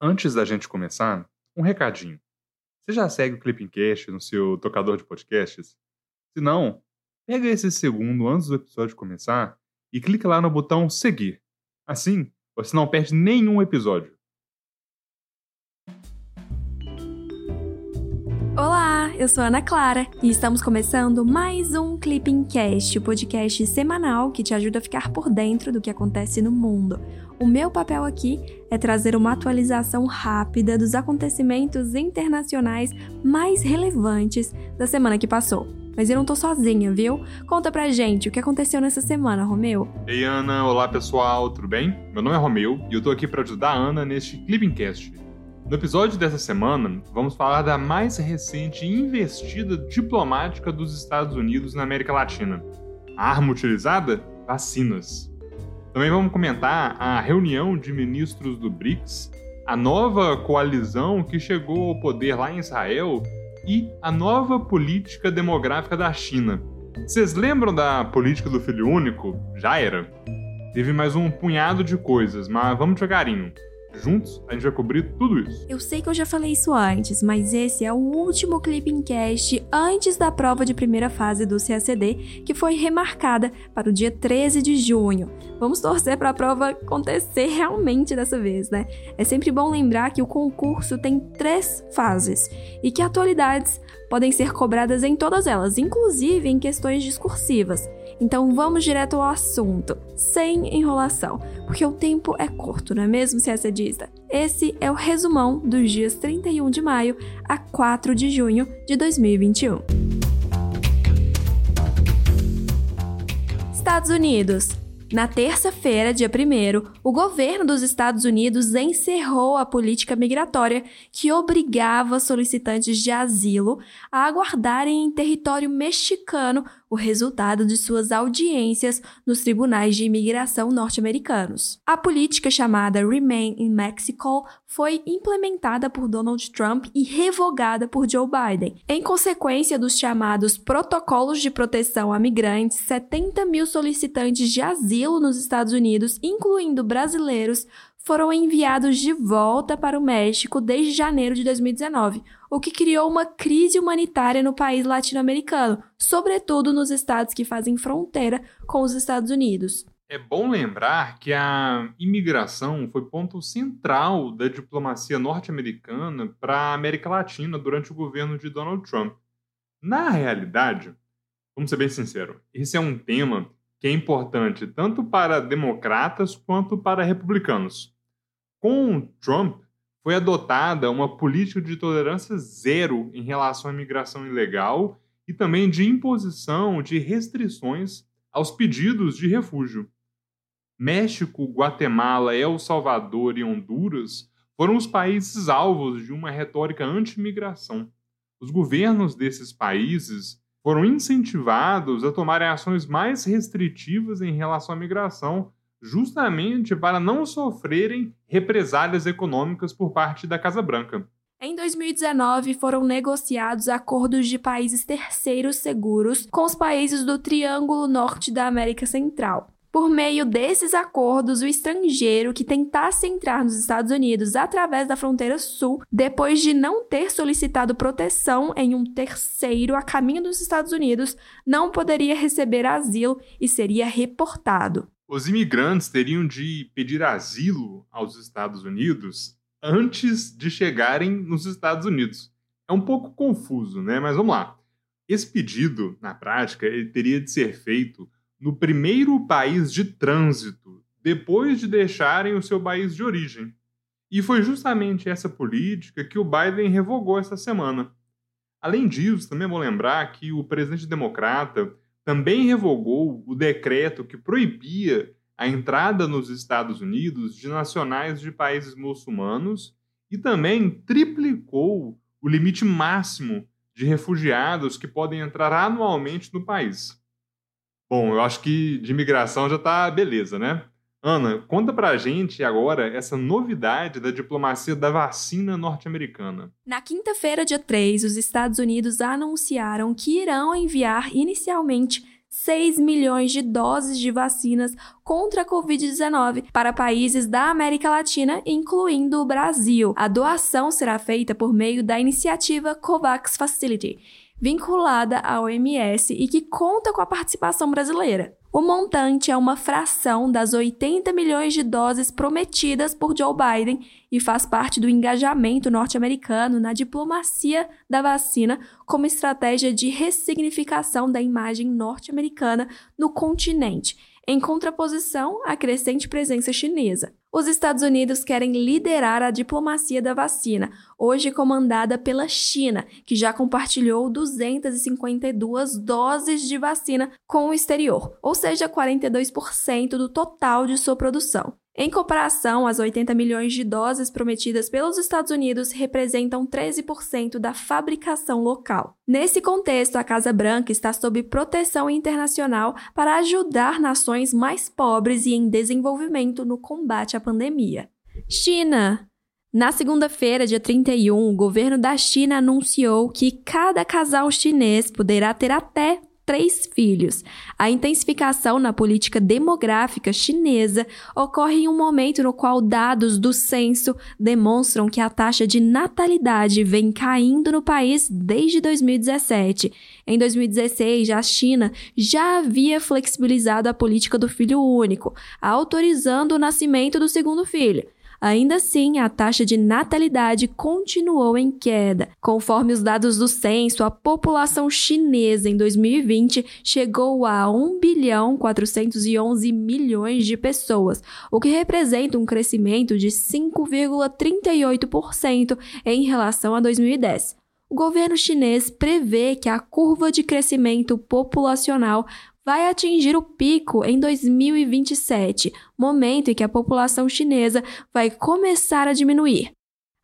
Antes da gente começar, um recadinho. Você já segue o Clippingcast no seu tocador de podcasts? Se não, pega esse segundo antes do episódio começar e clica lá no botão seguir. Assim, você não perde nenhum episódio. Olá, eu sou Ana Clara e estamos começando mais um Clippingcast, o podcast semanal que te ajuda a ficar por dentro do que acontece no mundo. O meu papel aqui é trazer uma atualização rápida dos acontecimentos internacionais mais relevantes da semana que passou. Mas eu não tô sozinha, viu? Conta pra gente o que aconteceu nessa semana, Romeu. Ei, Ana, olá pessoal, tudo bem? Meu nome é Romeu e eu tô aqui para ajudar a Ana neste Clippingcast. No episódio dessa semana, vamos falar da mais recente investida diplomática dos Estados Unidos na América Latina. A arma utilizada? Vacinas. Também vamos comentar a reunião de ministros do BRICS, a nova coalizão que chegou ao poder lá em Israel e a nova política demográfica da China. Vocês lembram da política do filho único? Já era. Teve mais um punhado de coisas, mas vamos devagarinho. Juntos, a gente vai cobrir tudo isso. Eu sei que eu já falei isso antes, mas esse é o último Clipping Cast antes da prova de primeira fase do CACD, que foi remarcada para o dia 13 de junho. Vamos torcer para a prova acontecer realmente dessa vez, né? É sempre bom lembrar que o concurso tem três fases e que atualidades podem ser cobradas em todas elas, inclusive em questões discursivas. Então vamos direto ao assunto, sem enrolação, porque o tempo é curto, não é mesmo, CSDista? Esse é o resumão dos dias 31 de maio a 4 de junho de 2021. Estados Unidos. Na terça-feira, dia 1, o governo dos Estados Unidos encerrou a política migratória que obrigava solicitantes de asilo a aguardarem em território mexicano o resultado de suas audiências nos tribunais de imigração norte-americanos. A política chamada Remain in Mexico foi implementada por Donald Trump e revogada por Joe Biden. Em consequência dos chamados protocolos de proteção a migrantes, 70 mil solicitantes de asilo nos Estados Unidos, incluindo brasileiros, foram enviados de volta para o México desde janeiro de 2019, o que criou uma crise humanitária no país latino-americano, sobretudo nos estados que fazem fronteira com os Estados Unidos. É bom lembrar que a imigração foi ponto central da diplomacia norte-americana para a América Latina durante o governo de Donald Trump. Na realidade, vamos ser bem sinceros, esse é um tema que é importante tanto para democratas quanto para republicanos. Com Trump, foi adotada uma política de tolerância zero em relação à imigração ilegal e também de imposição de restrições aos pedidos de refúgio. México, Guatemala, El Salvador e Honduras foram os países alvos de uma retórica anti-imigração. Os governos desses países foram incentivados a tomarem ações mais restritivas em relação à migração justamente para não sofrerem represálias econômicas por parte da Casa Branca. Em 2019, foram negociados acordos de países terceiros seguros com os países do Triângulo Norte da América Central. Por meio desses acordos, o estrangeiro que tentasse entrar nos Estados Unidos através da fronteira sul, depois de não ter solicitado proteção em um terceiro a caminho dos Estados Unidos, não poderia receber asilo e seria reportado. Os imigrantes teriam de pedir asilo aos Estados Unidos antes de chegarem nos Estados Unidos. É um pouco confuso, né? Mas vamos lá. Esse pedido, na prática, ele teria de ser feito no primeiro país de trânsito, depois de deixarem o seu país de origem. E foi justamente essa política que o Biden revogou essa semana. Além disso, também vou lembrar que o presidente democrata também revogou o decreto que proibia a entrada nos Estados Unidos de nacionais de países muçulmanos e também triplicou o limite máximo de refugiados que podem entrar anualmente no país. Bom, eu acho que de imigração já está beleza, né? Ana, conta pra gente agora essa novidade da diplomacia da vacina norte-americana. Na quinta-feira, dia 3, os Estados Unidos anunciaram que irão enviar inicialmente 6 milhões de doses de vacinas contra a Covid-19 para países da América Latina, incluindo o Brasil. A doação será feita por meio da iniciativa COVAX Facility, vinculada à OMS e que conta com a participação brasileira. O montante é uma fração das 80 milhões de doses prometidas por Joe Biden e faz parte do engajamento norte-americano na diplomacia da vacina como estratégia de ressignificação da imagem norte-americana no continente em contraposição à crescente presença chinesa. Os Estados Unidos querem liderar a diplomacia da vacina, hoje comandada pela China, que já compartilhou 252 doses de vacina com o exterior, ou seja, 42% do total de sua produção. Em comparação, as 80 milhões de doses prometidas pelos Estados Unidos representam 13% da fabricação local. Nesse contexto, a Casa Branca está sob proteção internacional para ajudar nações mais pobres e em desenvolvimento no combate à pandemia. China. Na segunda-feira, dia 31, o governo da China anunciou que cada casal chinês poderá ter até três filhos. A intensificação na política demográfica chinesa ocorre em um momento no qual dados do censo demonstram que a taxa de natalidade vem caindo no país desde 2017. Em 2016, a China já havia flexibilizado a política do filho único, autorizando o nascimento do segundo filho. Ainda assim, a taxa de natalidade continuou em queda. Conforme os dados do censo, a população chinesa em 2020 chegou a 1 bilhão 411 milhões de pessoas, o que representa um crescimento de 5,38% em relação a 2010. O governo chinês prevê que a curva de crescimento populacional vai atingir o pico em 2027, momento em que a população chinesa vai começar a diminuir,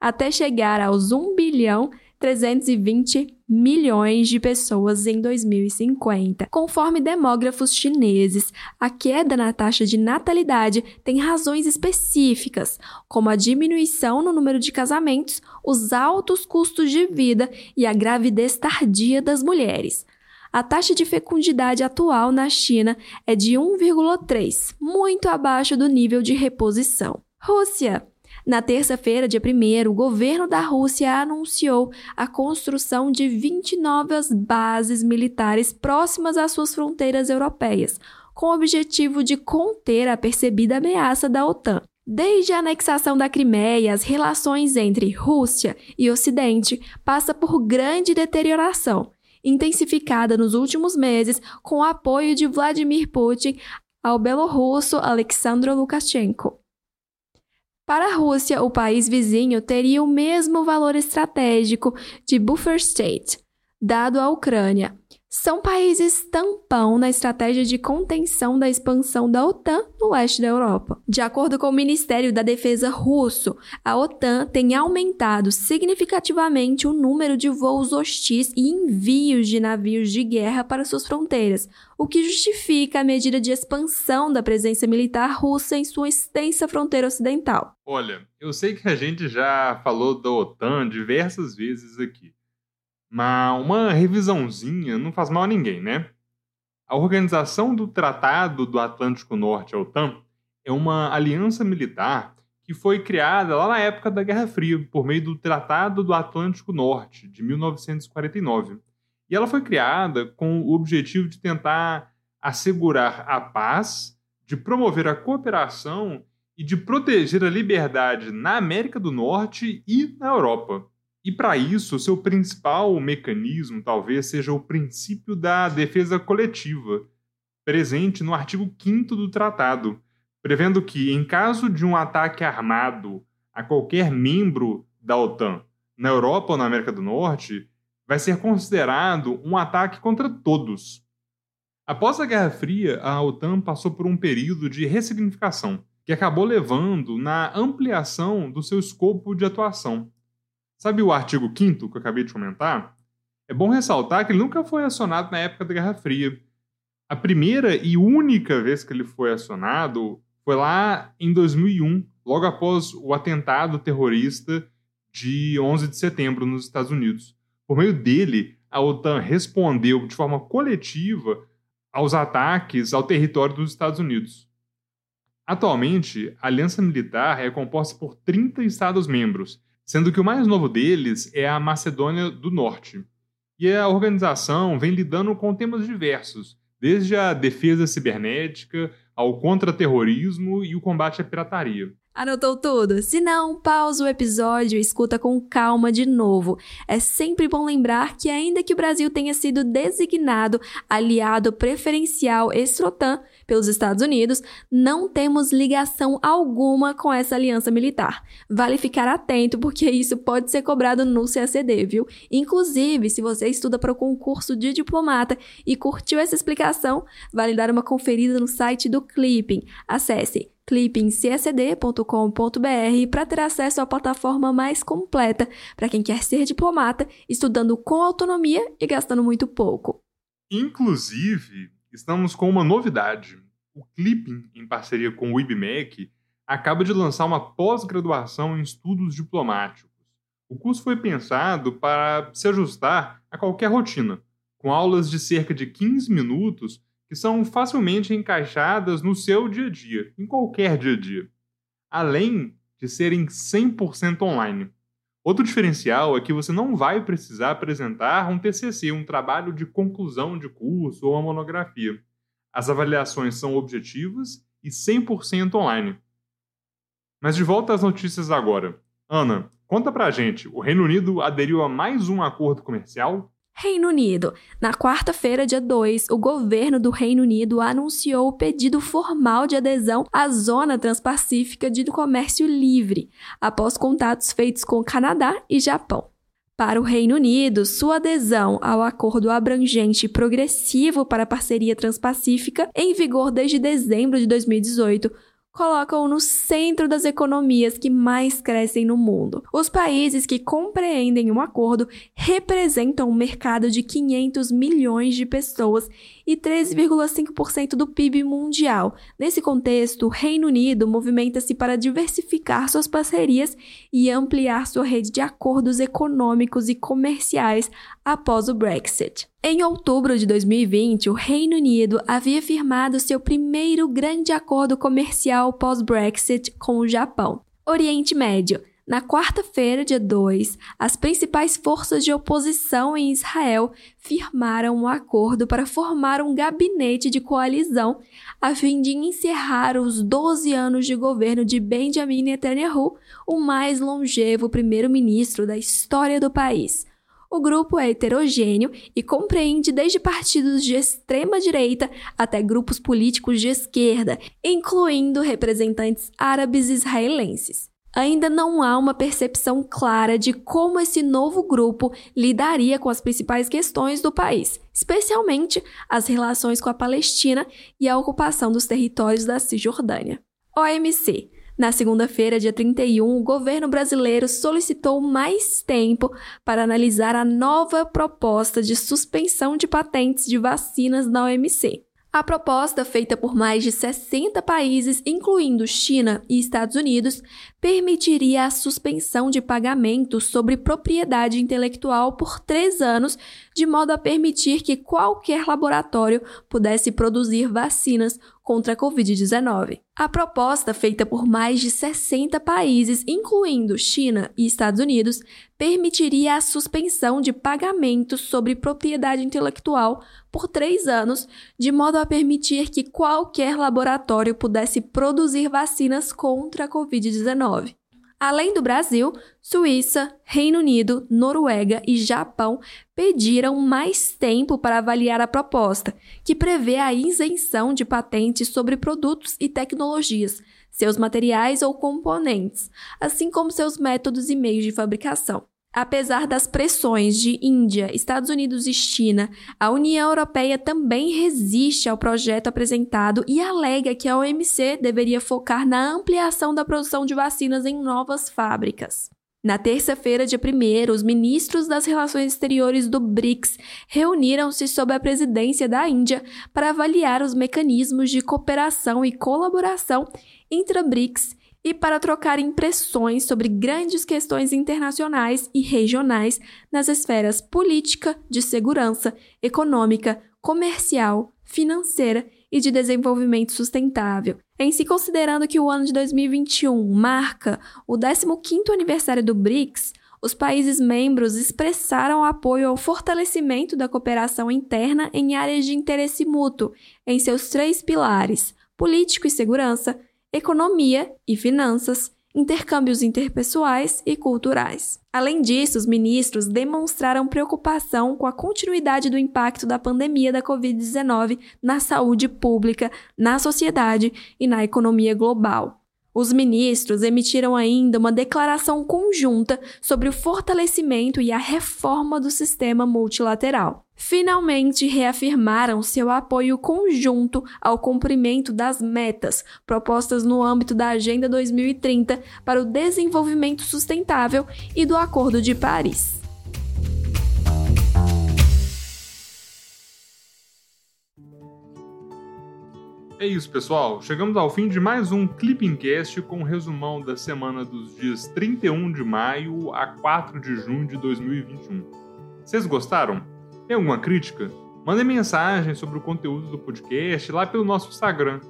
até chegar aos 1 bilhão 320 milhões de pessoas em 2050. Conforme demógrafos chineses, a queda na taxa de natalidade tem razões específicas, como a diminuição no número de casamentos, os altos custos de vida e a gravidez tardia das mulheres. A taxa de fecundidade atual na China é de 1,3, muito abaixo do nível de reposição. Rússia. Na terça-feira, dia 1, o governo da Rússia anunciou a construção de 20 novas bases militares próximas às suas fronteiras europeias, com o objetivo de conter a percebida ameaça da OTAN. Desde a anexação da Crimeia, as relações entre Rússia e Ocidente passam por grande deterioração intensificada nos últimos meses com o apoio de Vladimir Putin ao belorrusso Alexandr Lukashenko. Para a Rússia, o país vizinho teria o mesmo valor estratégico de buffer state, dado à Ucrânia, são países tampão na estratégia de contenção da expansão da OTAN no leste da Europa. De acordo com o Ministério da Defesa russo, a OTAN tem aumentado significativamente o número de voos hostis e envios de navios de guerra para suas fronteiras, o que justifica a medida de expansão da presença militar russa em sua extensa fronteira ocidental. Olha, eu sei que a gente já falou da OTAN diversas vezes aqui. Mas uma revisãozinha não faz mal a ninguém, né? A Organização do Tratado do Atlântico Norte, a OTAN, é uma aliança militar que foi criada lá na época da Guerra Fria, por meio do Tratado do Atlântico Norte, de 1949. E ela foi criada com o objetivo de tentar assegurar a paz, de promover a cooperação e de proteger a liberdade na América do Norte e na Europa. E para isso, seu principal mecanismo talvez seja o princípio da defesa coletiva, presente no artigo 5 do tratado, prevendo que, em caso de um ataque armado a qualquer membro da OTAN, na Europa ou na América do Norte, vai ser considerado um ataque contra todos. Após a Guerra Fria, a OTAN passou por um período de ressignificação, que acabou levando na ampliação do seu escopo de atuação Sabe o artigo 5 que eu acabei de comentar? É bom ressaltar que ele nunca foi acionado na época da Guerra Fria. A primeira e única vez que ele foi acionado foi lá em 2001, logo após o atentado terrorista de 11 de setembro nos Estados Unidos. Por meio dele, a OTAN respondeu de forma coletiva aos ataques ao território dos Estados Unidos. Atualmente, a aliança militar é composta por 30 Estados-membros, sendo que o mais novo deles é a Macedônia do Norte. E a organização vem lidando com temas diversos, desde a defesa cibernética ao contra-terrorismo e o combate à pirataria. Anotou tudo? Se não, pausa o episódio e escuta com calma de novo. É sempre bom lembrar que, ainda que o Brasil tenha sido designado aliado preferencial ex-OTAN pelos Estados Unidos, não temos ligação alguma com essa aliança militar. Vale ficar atento, porque isso pode ser cobrado no CACD, viu? Inclusive, se você estuda para o concurso de diplomata e curtiu essa explicação, vale dar uma conferida no site do Clipping. Acesse clippingcsd.com.br para ter acesso à plataforma mais completa para quem quer ser diplomata, estudando com autonomia e gastando muito pouco. Inclusive, estamos com uma novidade. O Clipping, em parceria com o IBMEC, acaba de lançar uma pós-graduação em estudos diplomáticos. O curso foi pensado para se ajustar a qualquer rotina, com aulas de cerca de 15 minutos que são facilmente encaixadas no seu dia a dia, em qualquer dia a dia, além de serem 100% online. Outro diferencial é que você não vai precisar apresentar um TCC, um trabalho de conclusão de curso ou uma monografia. As avaliações são objetivas e 100% online. Mas de volta às notícias agora. Ana, conta pra gente, o Reino Unido aderiu a mais um acordo comercial? Reino Unido. Na quarta-feira, dia 2, o governo do Reino Unido anunciou o pedido formal de adesão à Zona Transpacífica de Comércio Livre, após contatos feitos com Canadá e Japão. Para o Reino Unido, sua adesão ao acordo abrangente e progressivo para a parceria transpacífica, em vigor desde dezembro de 2018, colocam-o no centro das economias que mais crescem no mundo. Os países que compreendem um acordo representam um mercado de 500 milhões de pessoas e 13,5% do PIB mundial. Nesse contexto, o Reino Unido movimenta-se para diversificar suas parcerias e ampliar sua rede de acordos econômicos e comerciais após o Brexit. Em outubro de 2020, o Reino Unido havia firmado seu primeiro grande acordo comercial pós-Brexit com o Japão. Oriente Médio. Na quarta-feira, dia 2, as principais forças de oposição em Israel firmaram um acordo para formar um gabinete de coalizão a fim de encerrar os 12 anos de governo de Benjamin Netanyahu, o mais longevo primeiro-ministro da história do país. O grupo é heterogêneo e compreende desde partidos de extrema direita até grupos políticos de esquerda, incluindo representantes árabes israelenses ainda não há uma percepção clara de como esse novo grupo lidaria com as principais questões do país, especialmente as relações com a Palestina e a ocupação dos territórios da Cisjordânia. OMC. Na segunda-feira, dia 31, o governo brasileiro solicitou mais tempo para analisar a nova proposta de suspensão de patentes de vacinas da OMC. A proposta, feita por mais de 60 países, incluindo China e Estados Unidos, permitiria a suspensão de pagamentos sobre propriedade intelectual por três anos, de modo a permitir que qualquer laboratório pudesse produzir vacinas contra a Covid-19. A proposta, feita por mais de 60 países, incluindo China e Estados Unidos, permitiria a suspensão de pagamentos sobre propriedade intelectual por três anos, de modo a permitir que qualquer laboratório pudesse produzir vacinas contra a Covid-19. Além do Brasil, Suíça, Reino Unido, Noruega e Japão pediram mais tempo para avaliar a proposta, que prevê a isenção de patentes sobre produtos e tecnologias, seus materiais ou componentes, assim como seus métodos e meios de fabricação. Apesar das pressões de Índia, Estados Unidos e China, a União Europeia também resiste ao projeto apresentado e alega que a OMC deveria focar na ampliação da produção de vacinas em novas fábricas. Na terça-feira, dia 1, os ministros das Relações Exteriores do BRICS reuniram-se sob a presidência da Índia para avaliar os mecanismos de cooperação e colaboração entre a BRICS e para trocar impressões sobre grandes questões internacionais e regionais nas esferas política, de segurança, econômica, comercial, financeira e de desenvolvimento sustentável. Em se considerando que o ano de 2021 marca o 15º aniversário do BRICS, os países membros expressaram apoio ao fortalecimento da cooperação interna em áreas de interesse mútuo, em seus três pilares: político e segurança, economia e finanças, intercâmbios interpessoais e culturais. Além disso, os ministros demonstraram preocupação com a continuidade do impacto da pandemia da Covid-19 na saúde pública, na sociedade e na economia global. Os ministros emitiram ainda uma declaração conjunta sobre o fortalecimento e a reforma do sistema multilateral. Finalmente reafirmaram seu apoio conjunto ao cumprimento das metas propostas no âmbito da Agenda 2030 para o Desenvolvimento Sustentável e do Acordo de Paris. É isso, pessoal. Chegamos ao fim de mais um Clippingcast com um resumão da semana dos dias 31 de maio a 4 de junho de 2021. Vocês gostaram? Tem alguma crítica? Mandem mensagem sobre o conteúdo do podcast lá pelo nosso Instagram,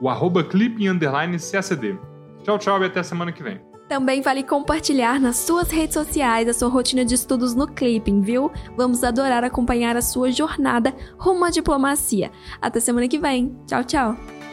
o arroba. Tchau, tchau e até semana que vem. Também vale compartilhar nas suas redes sociais a sua rotina de estudos no Clipping, viu? Vamos adorar acompanhar a sua jornada rumo à diplomacia. Até semana que vem. Tchau, tchau!